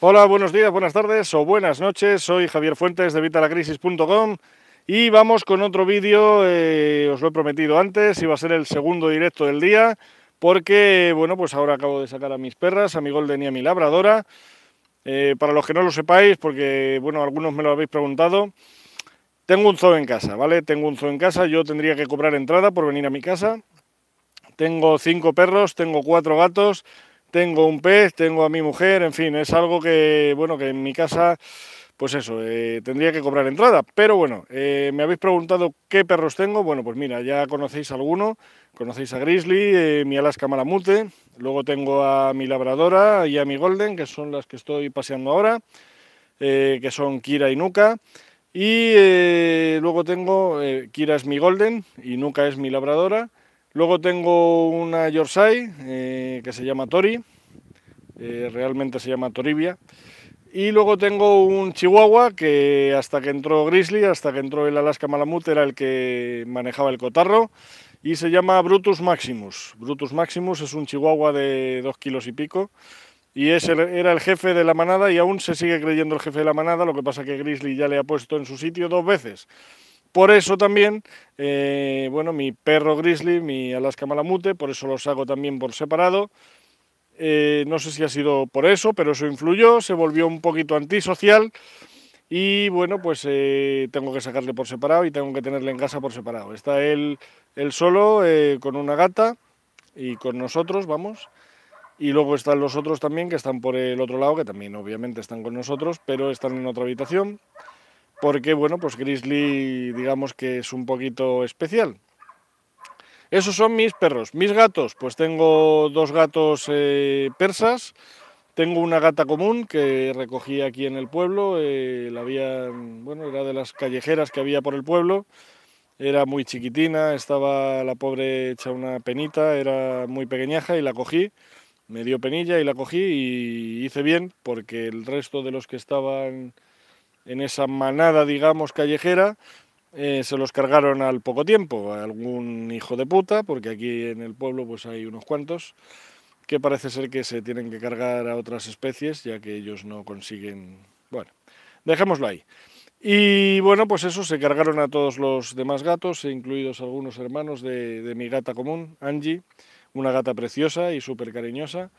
Hola, buenos días, buenas tardes o buenas noches. Soy Javier Fuentes de Vitalacrisis.com y vamos con otro vídeo. eh, os lo he prometido antes, iba a ser el segundo directo del día porque, bueno, pues ahora acabo de sacar a mis perras, a mi Golden y a mi Labradora. Eh, para los que no lo sepáis, porque, bueno, algunos me lo habéis preguntado, tengo un zoo en casa, ¿vale? Tengo un zoo en casa, yo tendría que cobrar entrada por venir a mi casa. Tengo cinco perros, tengo cuatro gatos, tengo un pez, tengo a mi mujer, en fin, es algo que, bueno, que en mi casa, pues eso, eh, tendría que cobrar entrada. Pero bueno, eh, me habéis preguntado qué perros tengo. Bueno, pues mira, ya conocéis alguno, conocéis a Grizzly, eh, mi Alaska Malamute, luego tengo a mi Labradora y a mi Golden, que son las que estoy paseando ahora, que son Kira y Nuka. Y luego tengo, Kira es mi Golden y Nuka es mi Labradora. Luego tengo una Yorkshire eh, que se llama Tori, eh, realmente se llama Toribia. Y luego tengo un Chihuahua que hasta que entró Grizzly, hasta que entró el Alaska Malamute, era el que manejaba el cotarro y se llama Brutus Maximus. Brutus Maximus es un Chihuahua de dos kilos y pico y es era el jefe de la manada y aún se sigue creyendo el jefe de la manada, lo que pasa que Grizzly ya le ha puesto en su sitio dos veces. Por eso también, eh, bueno, mi perro Grizzly, mi Alaska Malamute, por eso los hago también por separado. Eh, no sé si ha sido por eso, pero eso influyó, se volvió un poquito antisocial y bueno, pues eh, tengo que sacarle por separado y tengo que tenerle en casa por separado. Está él, él solo con una gata y con nosotros, vamos. Y luego están los otros también que están por el otro lado, que también obviamente están con nosotros, pero están en otra habitación. Porque bueno, pues Grizzly digamos que es un poquito especial. Esos son mis perros. Mis gatos, pues tengo dos gatos eh, persas. Tengo una gata común que recogí aquí en el pueblo. eh, la había, bueno, era de las callejeras que había por el pueblo. Era muy chiquitina, estaba la pobre hecha una penita, era muy pequeñaja y la cogí. Me dio penilla y la cogí y hice bien porque el resto de los que estaban en esa manada, digamos, callejera, eh, se los cargaron al poco tiempo. Algún hijo de puta, porque aquí en el pueblo pues hay unos cuantos, que parece ser que se tienen que cargar a otras especies, ya que ellos no consiguen... Bueno, dejémoslo ahí. Y bueno, pues eso, se cargaron a todos los demás gatos, incluidos algunos hermanos de, de mi gata común, Angie, una gata preciosa y súper cariñosa.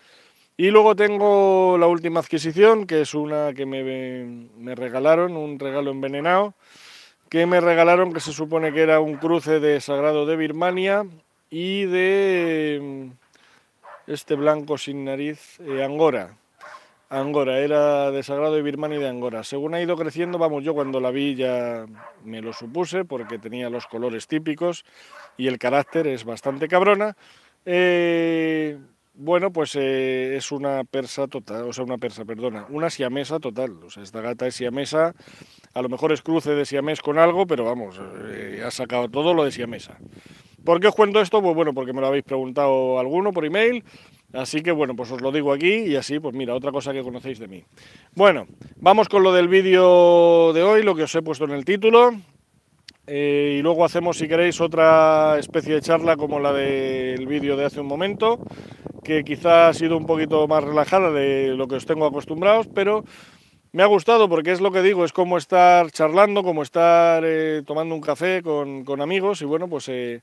Y luego tengo la última adquisición, que es una que me, me regalaron, un regalo envenenado, que me regalaron, que se supone que era un cruce de Sagrado de Birmania y de mm, este blanco sin nariz, eh, Angora. Angora, era de Sagrado de Birmania y de Angora. Según ha ido creciendo, vamos, yo cuando la vi ya me lo supuse, porque tenía los colores típicos y el carácter es bastante cabrona. Eh, bueno, pues eh, es una persa total, o sea, una persa, perdona, una siamesa total. O sea, esta gata es siamesa, a lo mejor es cruce de siamés con algo, pero vamos, eh, ha sacado todo lo de siamesa. ¿Por qué os cuento esto? Pues bueno, porque me lo habéis preguntado alguno por email, así que bueno, pues os lo digo aquí y así, pues mira, otra cosa que conocéis de mí. Bueno, vamos con lo del vídeo de hoy, lo que os he puesto en el título. Eh, y luego hacemos, si queréis, otra especie de charla como la del vídeo de hace un momento, que quizá ha sido un poquito más relajada de lo que os tengo acostumbrados, pero me ha gustado porque es lo que digo, es como estar charlando, como estar eh, tomando un café con, con amigos y bueno, pues eh,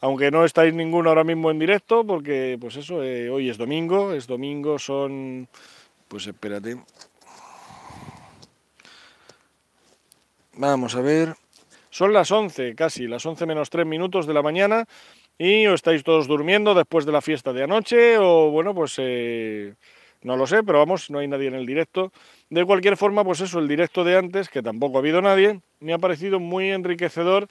aunque no estáis ninguno ahora mismo en directo, porque pues eso, hoy es domingo, es domingo, son, pues espérate, vamos a ver, son las 11 casi, las 11 menos 3 minutos de la mañana y o estáis todos durmiendo después de la fiesta de anoche o bueno, pues eh, no lo sé, pero vamos, no hay nadie en el directo. De cualquier forma, pues eso, el directo de antes, que tampoco ha habido nadie, me ha parecido muy enriquecedor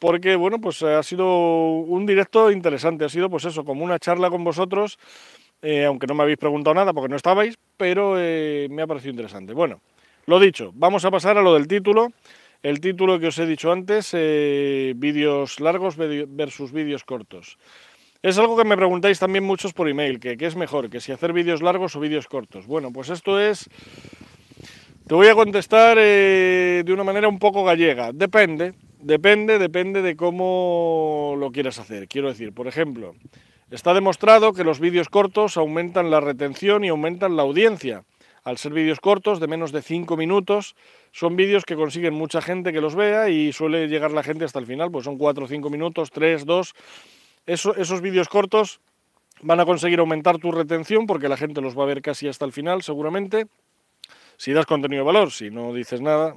porque bueno, pues ha sido un directo interesante, ha sido pues eso, como una charla con vosotros, eh, aunque no me habéis preguntado nada porque no estabais, pero eh, me ha parecido interesante. Bueno, lo dicho, vamos a pasar a lo del título. El título que os he dicho antes, eh, vídeos largos versus vídeos cortos. Es algo que me preguntáis también muchos por email, que qué es mejor, que si hacer vídeos largos o vídeos cortos. Bueno, pues esto es... Te voy a contestar eh, de una manera un poco gallega. Depende, depende, depende de cómo lo quieras hacer. Quiero decir, por ejemplo, está demostrado que los vídeos cortos aumentan la retención y aumentan la audiencia. Al ser vídeos cortos, de menos de 5 minutos, son vídeos que consiguen mucha gente que los vea y suele llegar la gente hasta el final, pues son 4 o 5 minutos, 3, 2. esos vídeos cortos van a conseguir aumentar tu retención porque la gente los va a ver casi hasta el final, seguramente. Si das contenido de valor, si no dices nada,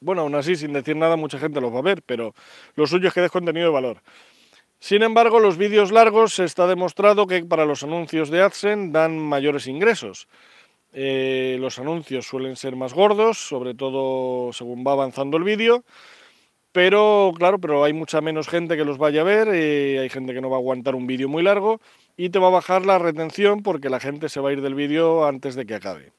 bueno, aún así, sin decir nada, mucha gente los va a ver, pero lo suyo es que des contenido de valor. Sin embargo, los vídeos largos se está demostrado que para los anuncios de AdSense dan mayores ingresos. Eh, los anuncios suelen ser más gordos, sobre todo según va avanzando el vídeo, pero claro, pero hay mucha menos gente que los vaya a ver, eh, hay gente que no va a aguantar un vídeo muy largo y te va a bajar la retención porque la gente se va a ir del vídeo antes de que acabe.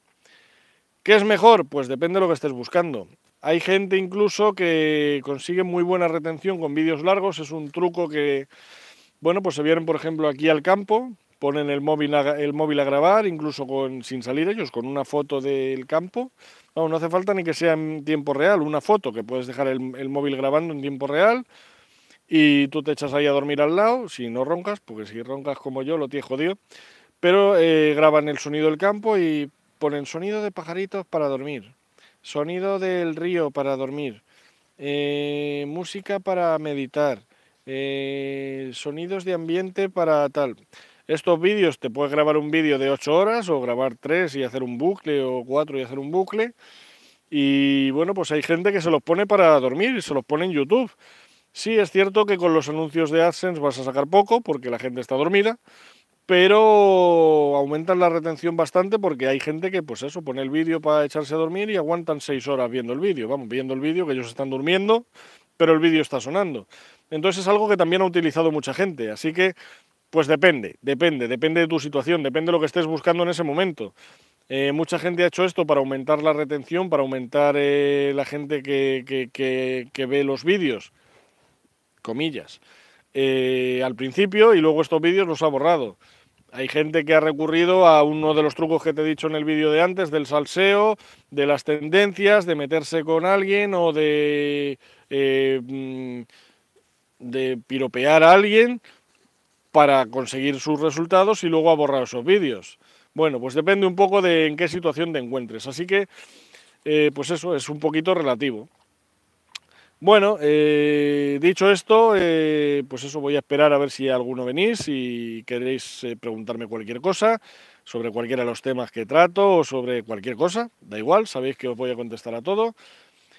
¿Qué es mejor? Pues depende de lo que estés buscando. Hay gente incluso que consigue muy buena retención con vídeos largos, es un truco que, bueno, pues se vienen por ejemplo aquí al campo, ponen el móvil a, el móvil a grabar, incluso con, sin salir ellos, con una foto del campo. No, no hace falta ni que sea en tiempo real, una foto que puedes dejar el, móvil grabando en tiempo real y tú te echas ahí a dormir al lado, si no roncas, porque si roncas como yo lo tienes jodido, pero eh, graban el sonido del campo y ponen sonido de pajaritos para dormir sonido del río para dormir, eh, música para meditar, eh, sonidos de ambiente para tal. Estos vídeos te puedes grabar un vídeo de 8 horas o grabar 3 y hacer un bucle o 4 y hacer un bucle. Y bueno, pues hay gente que se los pone para dormir y se los pone en YouTube. Sí, es cierto que con los anuncios de AdSense vas a sacar poco porque la gente está dormida, pero aumentan la retención bastante porque hay gente que, pues eso, pone el vídeo para echarse a dormir y aguantan seis horas viendo el vídeo. Vamos, viendo el vídeo, que ellos están durmiendo, pero el vídeo está sonando. Entonces es algo que también ha utilizado mucha gente. Así que, pues depende, depende, depende de tu situación, depende de lo que estés buscando en ese momento. Eh, mucha gente ha hecho esto para aumentar la retención, para aumentar eh, la gente que, que, ve los vídeos, comillas, eh, al principio y luego estos vídeos los ha borrado. Hay gente que ha recurrido a uno de los trucos que te he dicho en el vídeo de antes, del salseo, de las tendencias, de meterse con alguien o de, mm, de piropear a alguien para conseguir sus resultados y luego a borrar esos vídeos. Bueno, pues depende un poco de en qué situación te encuentres. Así que, eh, pues eso es un poquito relativo. Bueno, eh, dicho esto, eh, pues eso voy a esperar a ver si alguno venís y queréis preguntarme cualquier cosa sobre cualquiera de los temas que trato o sobre cualquier cosa, da igual, sabéis que os voy a contestar a todo.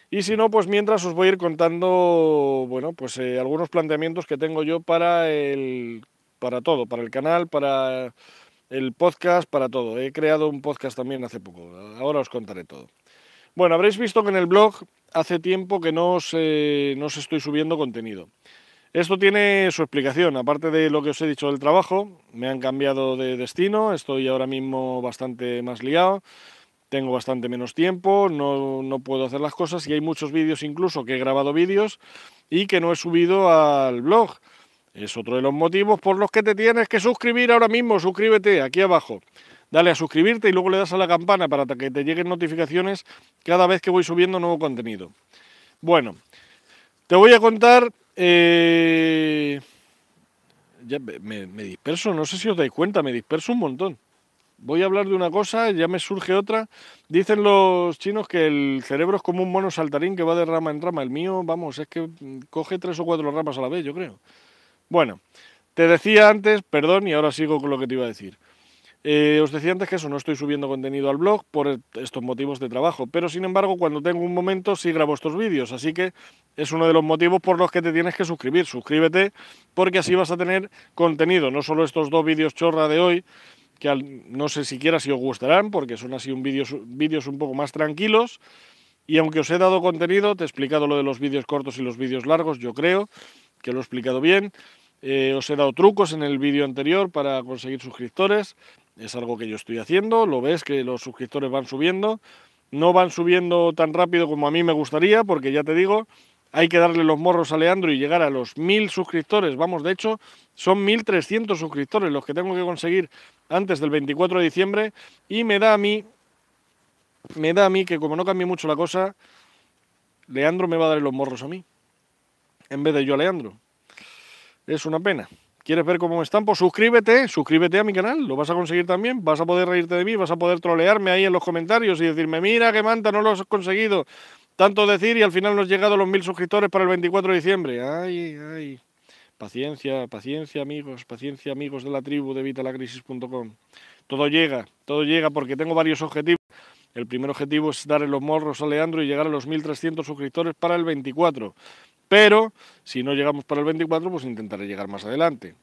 Y si no, pues mientras os voy a ir contando, bueno, pues algunos planteamientos que tengo yo para el, para todo, para el canal, para el podcast, para todo. He creado un podcast también hace poco, ahora os contaré todo. Bueno, habréis visto que en el blog hace tiempo que no os, no os estoy subiendo contenido. Esto tiene su explicación, aparte de lo que os he dicho del trabajo, me han cambiado de destino, estoy ahora mismo bastante más liado, tengo bastante menos tiempo, no, no puedo hacer las cosas y hay muchos vídeos incluso que he grabado vídeos y que no he subido al blog. Es otro de los motivos por los que te tienes que suscribir ahora mismo, suscríbete aquí abajo dale a suscribirte y luego le das a la campana para que te lleguen notificaciones cada vez que voy subiendo nuevo contenido. Bueno, te voy a contar... Eh, ya me, disperso, no sé si os dais cuenta, me disperso un montón. Voy a hablar de una cosa, ya me surge otra. Dicen los chinos que el cerebro es como un mono saltarín que va de rama en rama. El mío, vamos, es que coge tres o cuatro ramas a la vez, yo creo. Bueno, te decía antes, perdón, y ahora sigo con lo que te iba a decir. Eh, os decía antes que eso, no estoy subiendo contenido al blog por estos motivos de trabajo, pero sin embargo cuando tengo un momento sí grabo estos vídeos, así que es uno de los motivos por los que te tienes que suscribir. Suscríbete porque así vas a tener contenido, no solo estos dos vídeos chorra de hoy, que no sé siquiera si os gustarán, porque son así un vídeos, vídeos un poco más tranquilos, y aunque os he dado contenido, te he explicado lo de los vídeos cortos y los vídeos largos, yo creo que lo he explicado bien, eh, os he dado trucos en el vídeo anterior para conseguir suscriptores. Es algo que yo estoy haciendo, lo ves que los suscriptores van subiendo, no van subiendo tan rápido como a mí me gustaría, porque ya te digo, hay que darle los morros a Leandro y llegar a los mil suscriptores, vamos, de hecho, son 1300 suscriptores los que tengo que conseguir antes del 24 de diciembre, y me da a mí, me da a mí que como no cambie mucho la cosa, Leandro me va a dar los morros a mí, en vez de yo a Leandro. Es una pena ¿Quieres ver cómo me estampo? Suscríbete, suscríbete a mi canal, lo vas a conseguir también, vas a poder reírte de mí, vas a poder trolearme ahí en los comentarios y decirme, mira qué manta, no lo has conseguido. Tanto decir y al final nos llegado a los mil suscriptores para el 24 de diciembre. Ay, ay. Paciencia, paciencia amigos, paciencia amigos de la tribu de vitalacrisis.com. Todo llega, todo llega porque tengo varios objetivos. El primer objetivo es darle los morros a Leandro y llegar a los 1.300 suscriptores para el 24. Pero si no llegamos para el 24, pues intentaré llegar más adelante.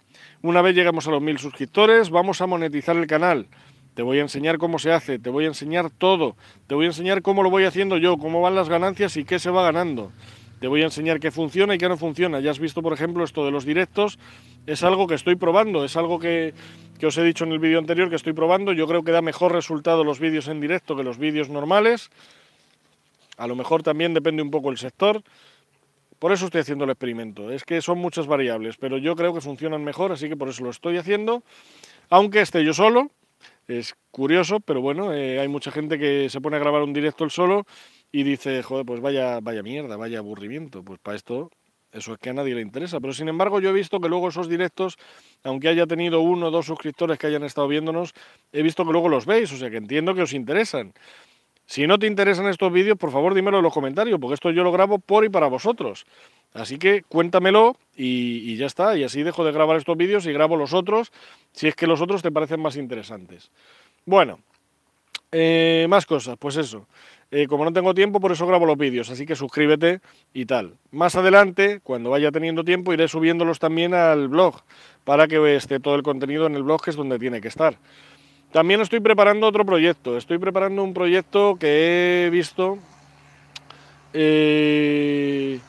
Una vez llegamos a los 1.000 suscriptores, vamos a monetizar el canal. Te voy a enseñar cómo se hace, te voy a enseñar todo. Te voy a enseñar cómo lo voy haciendo yo, cómo van las ganancias y qué se va ganando. Te voy a enseñar qué funciona y qué no funciona. Ya has visto, por ejemplo, esto de los directos. Es algo que estoy probando, es algo que, os he dicho en el vídeo anterior que estoy probando. Yo creo que da mejor resultado los vídeos en directo que los vídeos normales. A lo mejor también depende un poco el sector. Por eso estoy haciendo el experimento. Es que son muchas variables, pero yo creo que funcionan mejor, así que por eso lo estoy haciendo. Aunque esté yo solo, es curioso, pero bueno, eh, hay mucha gente que se pone a grabar un directo el solo y dice, joder, pues vaya, vaya mierda, vaya aburrimiento. Pues para esto, eso es que a nadie le interesa. Pero sin embargo, yo he visto que luego esos directos, aunque haya tenido uno o dos suscriptores que hayan estado viéndonos, he visto que luego los veis, o sea que entiendo que os interesan. Si no te interesan estos vídeos, por favor dímelo en los comentarios, porque esto yo lo grabo por y para vosotros. Así que cuéntamelo y, ya está, y así dejo de grabar estos vídeos y grabo los otros, si es que los otros te parecen más interesantes. Bueno, eh, más cosas, pues eso. Eh, como no tengo tiempo, por eso grabo los vídeos, así que suscríbete y tal. Más adelante, cuando vaya teniendo tiempo, iré subiéndolos también al blog, para que esté todo el contenido en el blog, que es donde tiene que estar. También estoy preparando otro proyecto, estoy preparando un proyecto que he visto eh,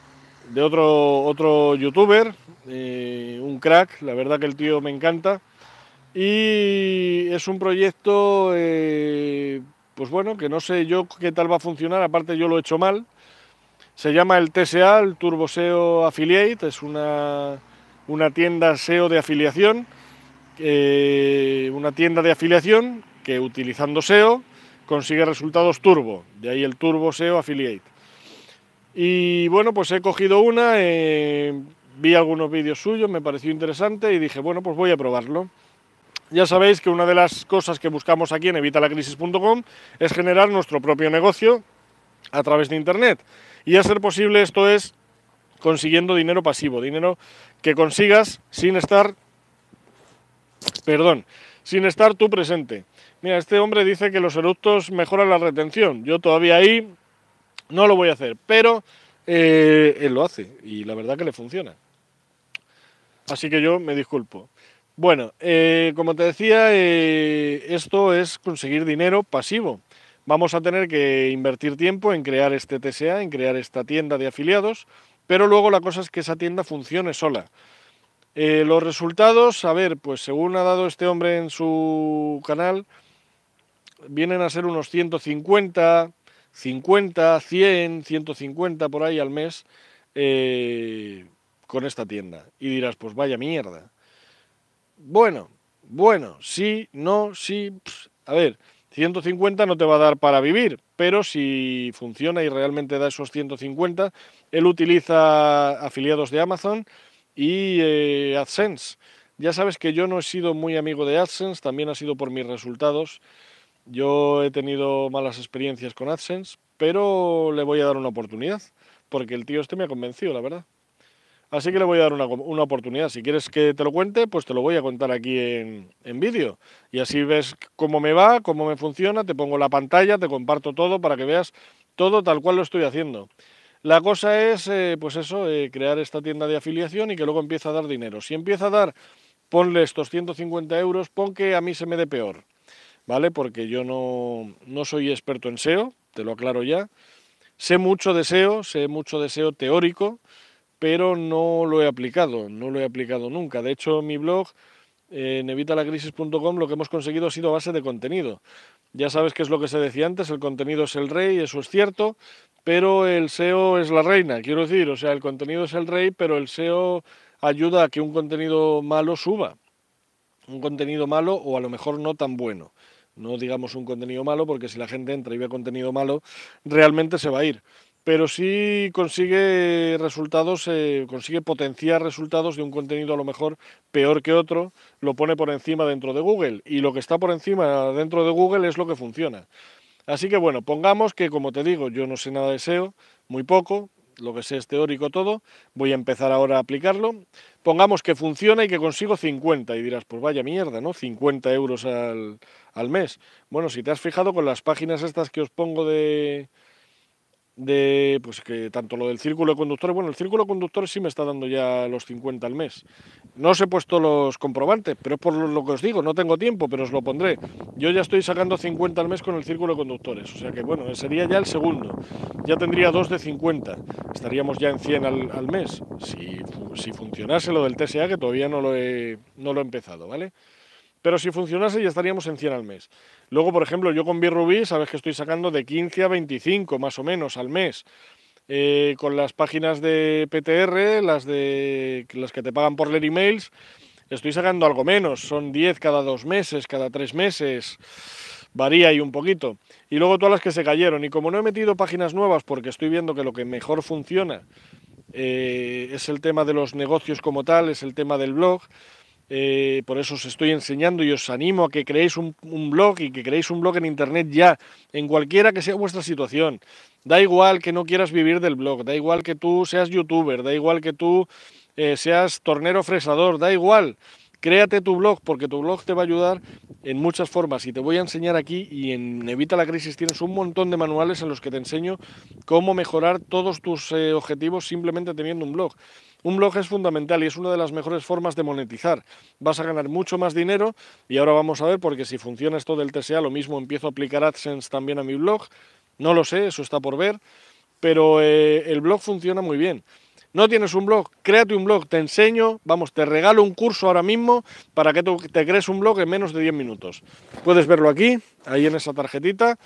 de otro, otro youtuber, eh, un crack, la verdad que el tío me encanta, y es un proyecto pues bueno, que no sé yo qué tal va a funcionar, aparte yo lo he hecho mal. Se llama el TSA, el Turbo SEO Affiliate, es una, una tienda SEO de afiliación, eh, una tienda de afiliación que utilizando SEO consigue resultados turbo, de ahí el Turbo SEO Affiliate. Y bueno, pues he cogido una, eh, vi algunos vídeos suyos, me pareció interesante y dije, bueno, pues voy a probarlo. Ya sabéis que una de las cosas que buscamos aquí en evitalacrisis.com es generar nuestro propio negocio a través de Internet. Y a ser posible esto es consiguiendo dinero pasivo, dinero que consigas sin estar, perdón, sin estar tú presente. Mira, este hombre dice que los eructos mejoran la retención. Yo todavía ahí no lo voy a hacer, pero eh, él lo hace y la verdad que le funciona. Así que yo me disculpo. Bueno, eh, como te decía, eh, esto es conseguir dinero pasivo. Vamos a tener que invertir tiempo en crear este TSA, en crear esta tienda de afiliados, pero luego la cosa es que esa tienda funcione sola. Eh, los resultados, a ver, pues según ha dado este hombre en su canal, vienen a ser unos 150, 50, 100, 150 por ahí al mes con esta tienda. Y dirás, pues vaya mierda. Bueno, bueno, sí, no, sí. a ver, 150 no te va a dar para vivir, pero si funciona y realmente da esos 150, él utiliza afiliados de Amazon y eh, AdSense. Ya sabes que yo no he sido muy amigo de AdSense, también ha sido por mis resultados. Yo he tenido malas experiencias con AdSense, pero le voy a dar una oportunidad, porque el tío este me ha convencido, la verdad. Así que le voy a dar una, oportunidad. Si quieres que te lo cuente, pues te lo voy a contar aquí en, vídeo. Y así ves cómo me va, cómo me funciona, te pongo la pantalla, te comparto todo para que veas todo tal cual lo estoy haciendo. La cosa es, eh, pues eso, eh, crear esta tienda de afiliación y que luego empiece a dar dinero. Si empieza a dar, ponle estos 150 euros, pon que a mí se me dé peor, ¿vale? Porque yo no, no soy experto en SEO, te lo aclaro ya. Sé mucho de SEO, sé mucho de SEO teórico, pero no lo he aplicado, no lo he aplicado nunca. De hecho, mi blog en evitalacrisis.com lo que hemos conseguido ha sido base de contenido. Ya sabes qué es lo que se decía antes, el contenido es el rey, eso es cierto, pero el SEO es la reina, quiero decir, o sea, el contenido es el rey, pero el SEO ayuda a que un contenido malo suba. Un contenido malo o a lo mejor no tan bueno. No digamos un contenido malo porque si la gente entra y ve contenido malo, realmente se va a ir pero sí consigue resultados, eh, consigue potenciar resultados de un contenido a lo mejor peor que otro, lo pone por encima dentro de Google y lo que está por encima dentro de Google es lo que funciona. Así que bueno, pongamos que como te digo, yo no sé nada de SEO, muy poco, lo que sé es teórico todo, voy a empezar ahora a aplicarlo. Pongamos que funciona y que consigo 50 y dirás, pues vaya mierda, ¿no? 50 euros al, al mes. Bueno, si te has fijado con las páginas estas que os pongo de, de pues que tanto lo del círculo de conductores, bueno, el círculo de conductores sí me está dando ya los 50 al mes. No os he puesto los comprobantes, pero es por lo que os digo, no tengo tiempo, pero os lo pondré. Yo ya estoy sacando 50 al mes con el círculo de conductores, o sea que bueno, sería ya el segundo. Ya tendría dos de 50, estaríamos ya en 100 al, al mes, si, si funcionase lo del TSA, que todavía no lo he, no lo he empezado, ¿vale? Pero si funcionase ya estaríamos en 100 al mes. Luego, por ejemplo, yo con Birrubí, sabes que estoy sacando de 15 a 25 más o menos al mes. Eh, con las páginas de PTR, las, de, las que te pagan por leer emails, estoy sacando algo menos. Son 10 cada dos meses, cada tres meses. Varía ahí un poquito. Y luego todas las que se cayeron. Y como no he metido páginas nuevas porque estoy viendo que lo que mejor funciona eh, es el tema de los negocios como tal, es el tema del blog, eh, por eso os estoy enseñando y os animo a que creéis un, blog y que creéis un blog en internet ya, en cualquiera que sea vuestra situación. Da igual que no quieras vivir del blog, da igual que tú seas youtuber, da igual que tú eh, seas tornero fresador, da igual. Créate tu blog porque tu blog te va a ayudar en muchas formas y te voy a enseñar aquí y en Evita la Crisis tienes un montón de manuales en los que te enseño cómo mejorar todos tus eh, objetivos simplemente teniendo un blog. Un blog es fundamental y es una de las mejores formas de monetizar. Vas a ganar mucho más dinero y ahora vamos a ver porque si funciona esto del TSA, lo mismo empiezo a aplicar AdSense también a mi blog. No lo sé, eso está por ver, pero eh, el blog funciona muy bien. No tienes un blog, créate un blog, te enseño, vamos, te regalo un curso ahora mismo para que te crees un blog en menos de 10 minutos. Puedes verlo aquí, ahí en esa tarjetita,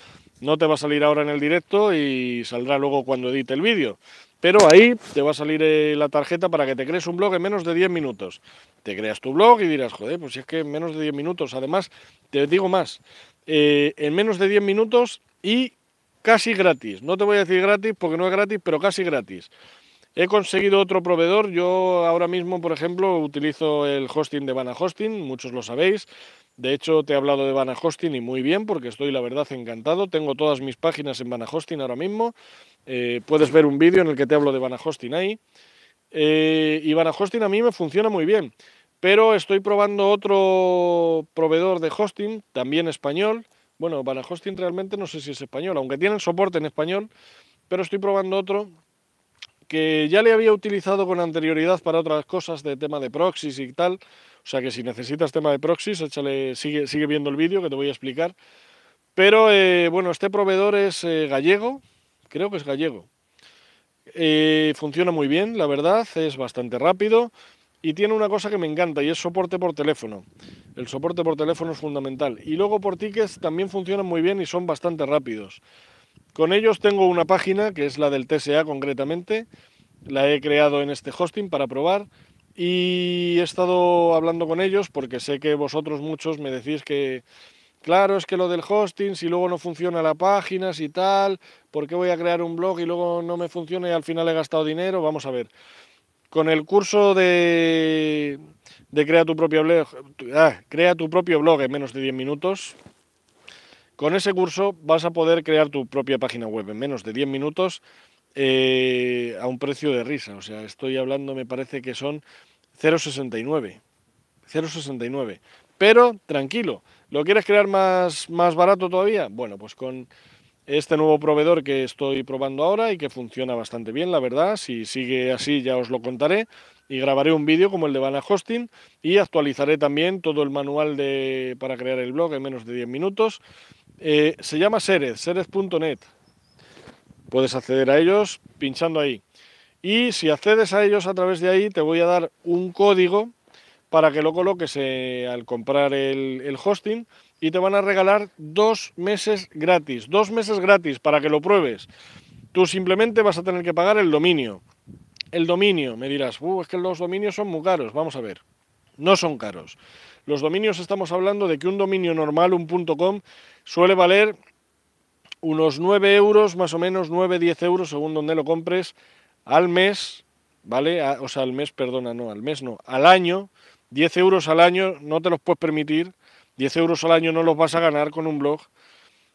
no te va a salir ahora en el directo y saldrá luego cuando edite el vídeo. Pero ahí te va a salir eh, la tarjeta para que te crees un blog en menos de 10 minutos. Te creas tu blog y dirás, joder, pues si es que en menos de 10 minutos. Además, te digo más, eh, en menos de 10 minutos y casi gratis. No te voy a decir gratis porque no es gratis, pero casi gratis. He conseguido otro proveedor. Yo ahora mismo, por ejemplo, utilizo el hosting de Vana Hosting, muchos lo sabéis. De hecho, te he hablado de Vana Hosting y muy bien, porque estoy, la verdad, encantado. Tengo todas mis páginas en Vana Hosting ahora mismo. Eh, puedes ver un vídeo en el que te hablo de Vana Hosting ahí. Eh, y Vana Hosting a mí me funciona muy bien. Pero estoy probando otro proveedor de hosting, también español. Bueno, Vana Hosting realmente no sé si es español, aunque tienen soporte en español. Pero estoy probando otro que ya le había utilizado con anterioridad para otras cosas de tema de proxies y tal. O sea que si necesitas tema de proxies, échale, sigue, sigue viendo el vídeo que te voy a explicar. Pero eh, bueno, este proveedor es eh, gallego, creo que es gallego. Eh, funciona muy bien, la verdad, es bastante rápido y tiene una cosa que me encanta y es soporte por teléfono. El soporte por teléfono es fundamental. Y luego por tickets también funcionan muy bien y son bastante rápidos. Con ellos tengo una página que es la del TSA concretamente. La he creado en este hosting para probar y he estado hablando con ellos porque sé que vosotros muchos me decís que, claro, es que lo del hosting, si luego no funciona la página, si tal, ¿por qué voy a crear un blog y luego no me funciona y al final he gastado dinero? Vamos a ver. Con el curso de, de crea, tu propio blog, ah, crea tu propio blog en menos de 10 minutos, con ese curso vas a poder crear tu propia página web en menos de 10 minutos eh, a un precio de risa. O sea, estoy hablando, me parece que son 0,69. 0,69. Pero tranquilo, ¿lo quieres crear más, más barato todavía? Bueno, pues con este nuevo proveedor que estoy probando ahora y que funciona bastante bien, la verdad. Si sigue así ya os lo contaré y grabaré un vídeo como el de Vana Hosting y actualizaré también todo el manual de, para crear el blog en menos de 10 minutos. Eh, se llama Sered, sered.net. Puedes acceder a ellos pinchando ahí. Y si accedes a ellos a través de ahí, te voy a dar un código para que lo coloques eh, al comprar el, hosting y te van a regalar dos meses gratis. Dos meses gratis para que lo pruebes. Tú simplemente vas a tener que pagar el dominio. El dominio, me dirás, uh, es que los dominios son muy caros. Vamos a ver, no son caros. Los dominios estamos hablando de que un dominio normal, un .com, suele valer unos 9 euros, más o menos 9, 10 euros, según donde lo compres, al mes, ¿vale? o sea, al mes, perdona, no, al mes no, al año, 10 euros al año no te los puedes permitir, 10 euros al año no los vas a ganar con un blog.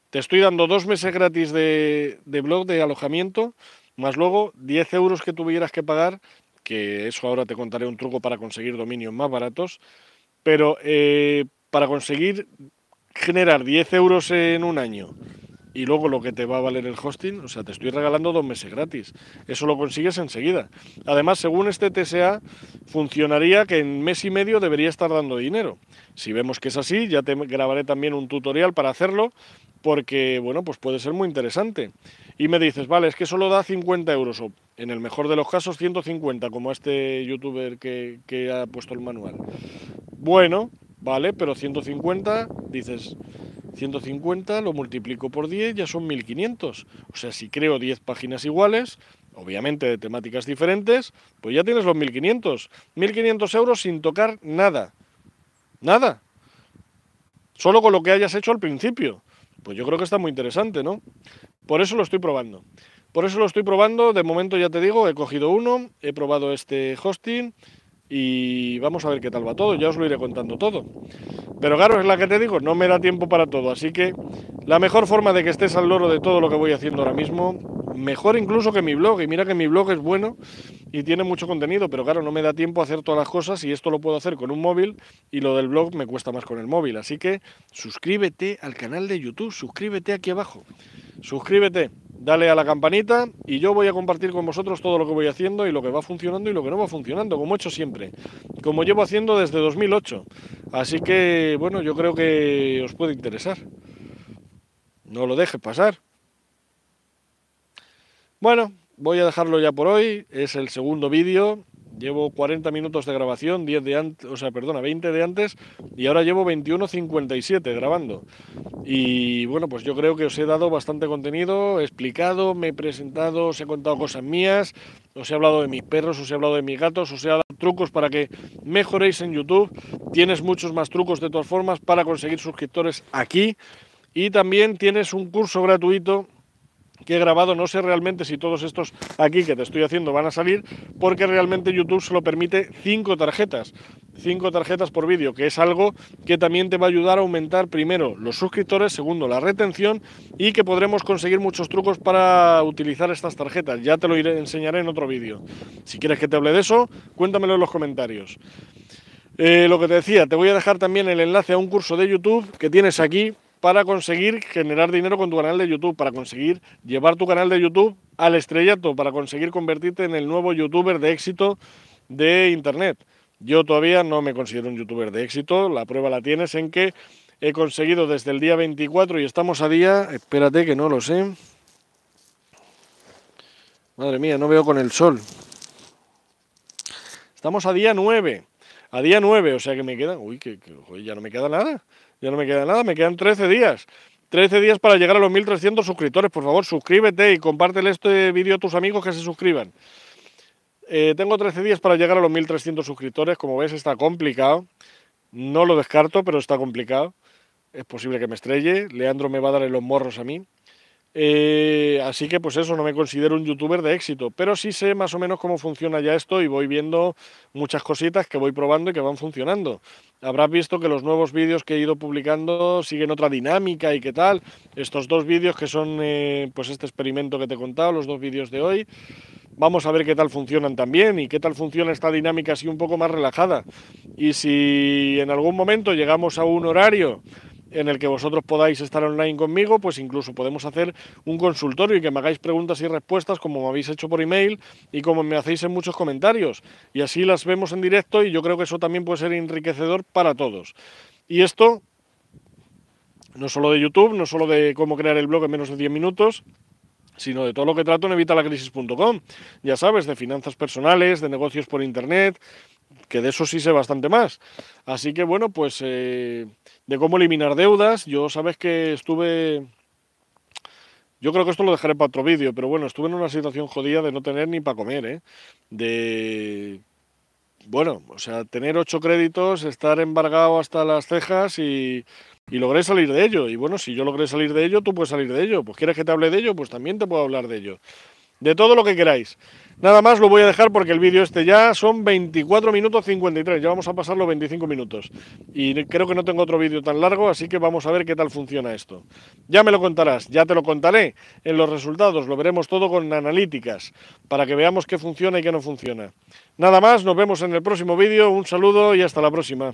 Te estoy dando dos meses gratis de, de blog, de alojamiento, más luego 10 euros que tuvieras que pagar, que eso ahora te contaré un truco para conseguir dominios más baratos, pero eh, para conseguir generar 10 euros en un año y luego lo que te va a valer el hosting, o sea, te estoy regalando dos meses gratis. Eso lo consigues enseguida. Además, según este TSA, funcionaría que en mes y medio debería estar dando dinero. Si vemos que es así, ya te grabaré también un tutorial para hacerlo, porque, bueno, pues puede ser muy interesante. Y me dices, vale, es que solo da 50 euros, o en el mejor de los casos 150, como este youtuber que, que ha puesto el manual. Bueno, vale, pero 150, dices, 150 lo multiplico por 10, ya son 1500. O sea, si creo 10 páginas iguales, obviamente de temáticas diferentes, pues ya tienes los 1500. 1500 euros sin tocar nada. Nada. Solo con lo que hayas hecho al principio. Pues yo creo que está muy interesante, ¿no? Por eso lo estoy probando. Por eso lo estoy probando. De momento ya te digo, he cogido uno, he probado este hosting y vamos a ver qué tal va todo, ya os lo iré contando todo. Pero claro, es la que te digo, no me da tiempo para todo, así que la mejor forma de que estés al loro de todo lo que voy haciendo ahora mismo, mejor incluso que mi blog, y mira que mi blog es bueno y tiene mucho contenido, pero claro, no me da tiempo a hacer todas las cosas y esto lo puedo hacer con un móvil y lo del blog me cuesta más con el móvil, así que suscríbete al canal de YouTube, suscríbete aquí abajo, suscríbete dale a la campanita y yo voy a compartir con vosotros todo lo que voy haciendo y lo que va funcionando y lo que no va funcionando, como he hecho siempre, como llevo haciendo desde 2008. Así que, bueno, yo creo que os puede interesar. No lo dejes pasar. Bueno, voy a dejarlo ya por hoy. Es el segundo vídeo. Llevo 40 minutos de grabación, 10 de antes, o sea, perdona, 20 de antes y ahora llevo 21.57 grabando. Y bueno, pues yo creo que os he dado bastante contenido, he explicado, me he presentado, os he contado cosas mías, os he hablado de mis perros, os he hablado de mis gatos, os he dado trucos para que mejoréis en YouTube. Tienes muchos más trucos de todas formas para conseguir suscriptores aquí. Y también tienes un curso gratuito que he grabado, no sé realmente si todos estos aquí que te estoy haciendo van a salir, porque realmente YouTube solo permite cinco tarjetas, cinco tarjetas por vídeo, que es algo que también te va a ayudar a aumentar primero los suscriptores, segundo la retención y que podremos conseguir muchos trucos para utilizar estas tarjetas. Ya te lo iré, enseñaré en otro vídeo. Si quieres que te hable de eso, cuéntamelo en los comentarios. Eh, lo que te decía, te voy a dejar también el enlace a un curso de YouTube que tienes aquí para conseguir generar dinero con tu canal de YouTube, para conseguir llevar tu canal de YouTube al estrellato, para conseguir convertirte en el nuevo youtuber de éxito de Internet. Yo todavía no me considero un youtuber de éxito, la prueba la tienes en que he conseguido desde el día 24 y estamos a día, espérate que no lo sé. Madre mía, no veo con el sol. Estamos a día 9, a día 9, o sea que me queda, uy, que, ya no me queda nada. Ya no me queda nada, me quedan 13 días. 13 días para llegar a los 1300 suscriptores. Por favor, suscríbete y compártele este vídeo a tus amigos que se suscriban. Eh, tengo 13 días para llegar a los 1300 suscriptores. Como ves, está complicado. No lo descarto, pero está complicado. Es posible que me estrelle. Leandro me va a dar en los morros a mí. Eh, así que pues eso, no me considero un youtuber de éxito, pero sí sé más o menos cómo funciona ya esto y voy viendo muchas cositas que voy probando y que van funcionando. Habrás visto que los nuevos vídeos que he ido publicando siguen otra dinámica y qué tal. Estos dos vídeos que son eh, pues este experimento que te he contado, los dos vídeos de hoy. Vamos a ver qué tal funcionan también y qué tal funciona esta dinámica así un poco más relajada. Y si en algún momento llegamos a un horario en el que vosotros podáis estar online conmigo, pues incluso podemos hacer un consultorio y que me hagáis preguntas y respuestas como me habéis hecho por email y como me hacéis en muchos comentarios. Y así las vemos en directo y yo creo que eso también puede ser enriquecedor para todos. Y esto, no solo de YouTube, no solo de cómo crear el blog en menos de 10 minutos, sino de todo lo que trato en evitalacrisis.com. Ya sabes, de finanzas personales, de negocios por Internet, que de eso sí sé bastante más. Así que bueno, pues eh, de cómo eliminar deudas, yo sabes que estuve... Yo creo que esto lo dejaré para otro vídeo, pero bueno, estuve en una situación jodida de no tener ni para comer, ¿eh? De... Bueno, o sea, tener ocho créditos, estar embargado hasta las cejas y, y logré salir de ello. Y bueno, si yo logré salir de ello, tú puedes salir de ello. Pues quieres que te hable de ello, pues también te puedo hablar de ello. De todo lo que queráis. Nada más lo voy a dejar porque el vídeo este ya son 24 minutos 53, ya vamos a pasar los 25 minutos. Y creo que no tengo otro vídeo tan largo, así que vamos a ver qué tal funciona esto. Ya me lo contarás, ya te lo contaré en los resultados, lo veremos todo con analíticas, para que veamos qué funciona y qué no funciona. Nada más, nos vemos en el próximo vídeo, un saludo y hasta la próxima.